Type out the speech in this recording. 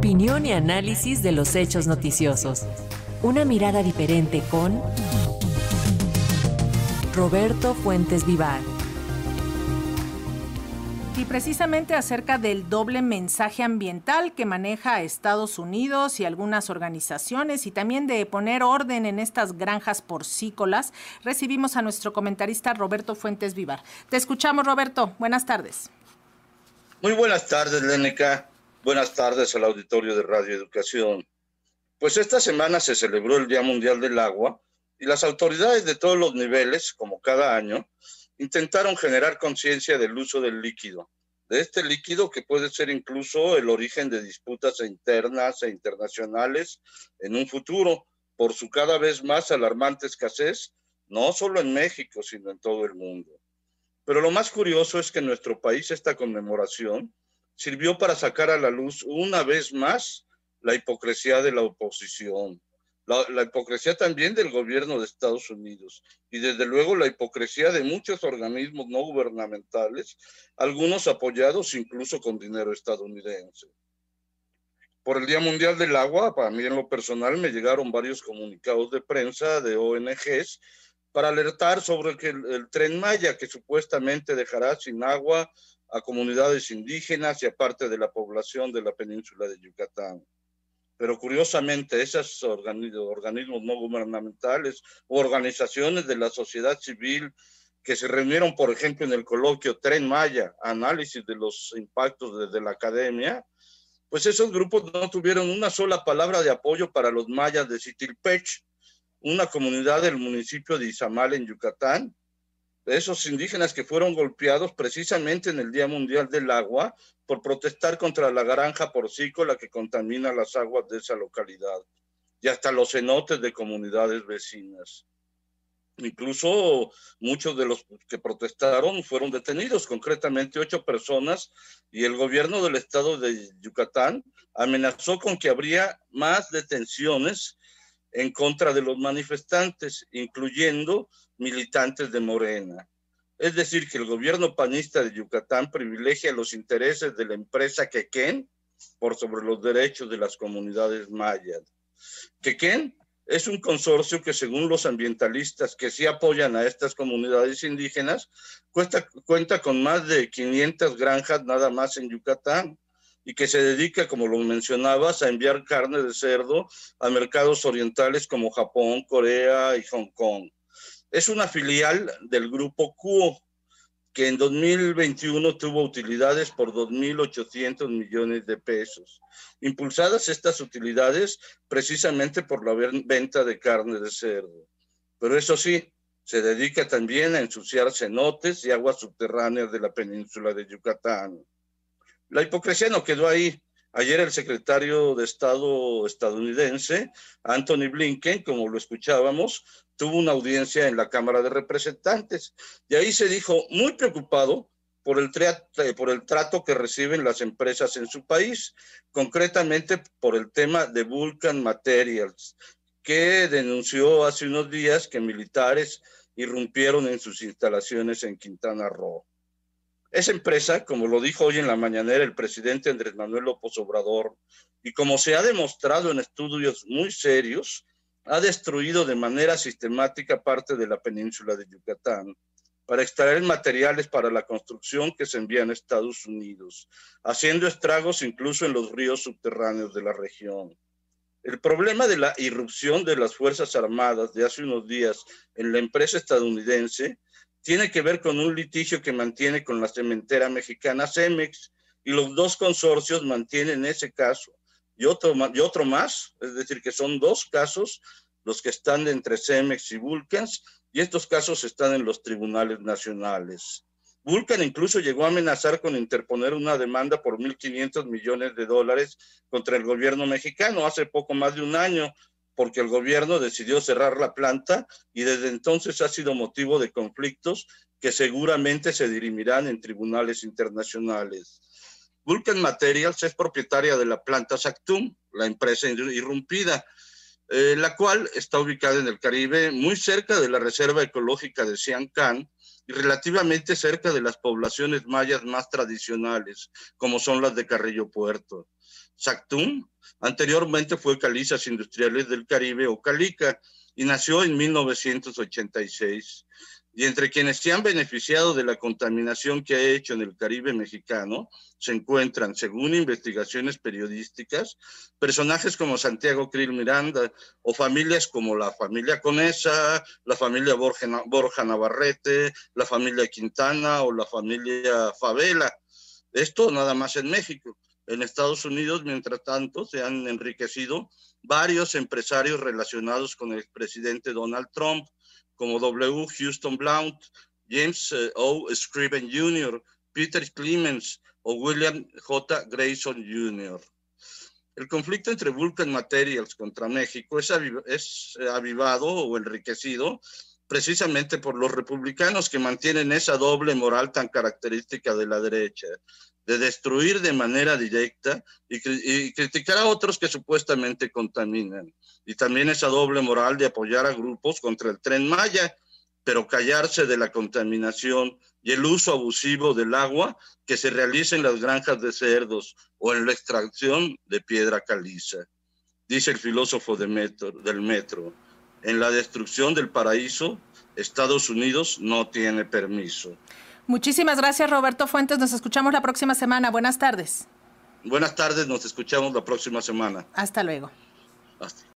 Opinión y análisis de los hechos noticiosos. Una mirada diferente con Roberto Fuentes Vivar. Y precisamente acerca del doble mensaje ambiental que maneja Estados Unidos y algunas organizaciones y también de poner orden en estas granjas porcícolas, recibimos a nuestro comentarista Roberto Fuentes Vivar. Te escuchamos, Roberto. Buenas tardes. Muy buenas tardes, Leneca. Buenas tardes al auditorio de Radio Educación. Pues esta semana se celebró el Día Mundial del Agua y las autoridades de todos los niveles, como cada año, intentaron generar conciencia del uso del líquido, de este líquido que puede ser incluso el origen de disputas internas e internacionales en un futuro por su cada vez más alarmante escasez, no solo en México, sino en todo el mundo. Pero lo más curioso es que en nuestro país esta conmemoración sirvió para sacar a la luz una vez más la hipocresía de la oposición, la, hipocresía también del gobierno de Estados Unidos y desde luego la hipocresía de muchos organismos no gubernamentales, algunos apoyados incluso con dinero estadounidense. Por el Día Mundial del Agua, para mí en lo personal me llegaron varios comunicados de prensa de ONGs para alertar sobre que el tren Maya, que supuestamente dejará sin agua a comunidades indígenas y a parte de la población de la península de Yucatán. Pero curiosamente, esos organismos no gubernamentales o organizaciones de la sociedad civil que se reunieron, por ejemplo, en el coloquio Tren Maya, análisis de los impactos desde la academia, pues esos grupos no tuvieron una sola palabra de apoyo para los mayas de Citilpech, una comunidad del municipio de Izamal en Yucatán, esos indígenas que fueron golpeados precisamente en el Día Mundial del Agua por protestar contra la granja porcícola que contamina las aguas de esa localidad y hasta los cenotes de comunidades vecinas. Incluso muchos de los que protestaron fueron detenidos, concretamente ocho personas, y el gobierno del estado de Yucatán amenazó con que habría más detenciones en contra de los manifestantes, incluyendo militantes de Morena. Es decir, que el gobierno panista de Yucatán privilegia los intereses de la empresa Quequén por sobre los derechos de las comunidades mayas. Quequén es un consorcio que según los ambientalistas que sí apoyan a estas comunidades indígenas, cuenta con más de 500 granjas nada más en Yucatán y que se dedica, como lo mencionabas, a enviar carne de cerdo a mercados orientales como Japón, Corea y Hong Kong. Es una filial del grupo Cuo, que en 2021 tuvo utilidades por 2.800 millones de pesos. Impulsadas estas utilidades precisamente por la venta de carne de cerdo. Pero eso sí, se dedica también a ensuciar cenotes y aguas subterráneas de la península de Yucatán. La hipocresía no quedó ahí. Ayer el secretario de Estado estadounidense, Anthony Blinken, como lo escuchábamos, tuvo una audiencia en la Cámara de Representantes y ahí se dijo muy preocupado por el, por el trato que reciben las empresas en su país, concretamente por el tema de Vulcan Materials, que denunció hace unos días que militares irrumpieron en sus instalaciones en Quintana Roo. Esa empresa, como lo dijo hoy en la mañanera el presidente Andrés Manuel López Obrador, y como se ha demostrado en estudios muy serios, ha destruido de manera sistemática parte de la península de Yucatán para extraer materiales para la construcción que se envían a Estados Unidos, haciendo estragos incluso en los ríos subterráneos de la región. El problema de la irrupción de las Fuerzas Armadas de hace unos días en la empresa estadounidense tiene que ver con un litigio que mantiene con la cementera mexicana Cemex y los dos consorcios mantienen ese caso y otro, y otro más, es decir, que son dos casos los que están entre Cemex y Vulcans y estos casos están en los tribunales nacionales. Vulcan incluso llegó a amenazar con interponer una demanda por 1.500 millones de dólares contra el gobierno mexicano hace poco más de un año porque el gobierno decidió cerrar la planta y desde entonces ha sido motivo de conflictos que seguramente se dirimirán en tribunales internacionales. Vulcan Materials es propietaria de la planta Sactum, la empresa irrumpida, eh, la cual está ubicada en el Caribe, muy cerca de la Reserva Ecológica de Siancán y relativamente cerca de las poblaciones mayas más tradicionales, como son las de Carrillo Puerto. Sactum. Anteriormente fue Calizas Industriales del Caribe o Calica y nació en 1986 y entre quienes se han beneficiado de la contaminación que ha hecho en el Caribe mexicano se encuentran, según investigaciones periodísticas, personajes como Santiago Krill Miranda o familias como la familia Conesa, la familia Borja, Borja Navarrete, la familia Quintana o la familia Favela. Esto nada más en México. En Estados Unidos, mientras tanto, se han enriquecido varios empresarios relacionados con el presidente Donald Trump, como W. Houston Blount, James eh, O. Scriven Jr., Peter Clemens o William J. Grayson Jr. El conflicto entre Vulcan Materials contra México es, es avivado o enriquecido precisamente por los republicanos que mantienen esa doble moral tan característica de la derecha, de destruir de manera directa y, criticar a otros que supuestamente contaminan. Y también esa doble moral de apoyar a grupos contra el tren Maya, pero callarse de la contaminación y el uso abusivo del agua que se realiza en las granjas de cerdos o en la extracción de piedra caliza. Dice el filósofo de metro, del metro, en la destrucción del paraíso, Estados Unidos no tiene permiso. Muchísimas gracias, Roberto Fuentes. Nos escuchamos la próxima semana. Buenas tardes. Buenas tardes, nos escuchamos la próxima semana. Hasta luego. Hasta.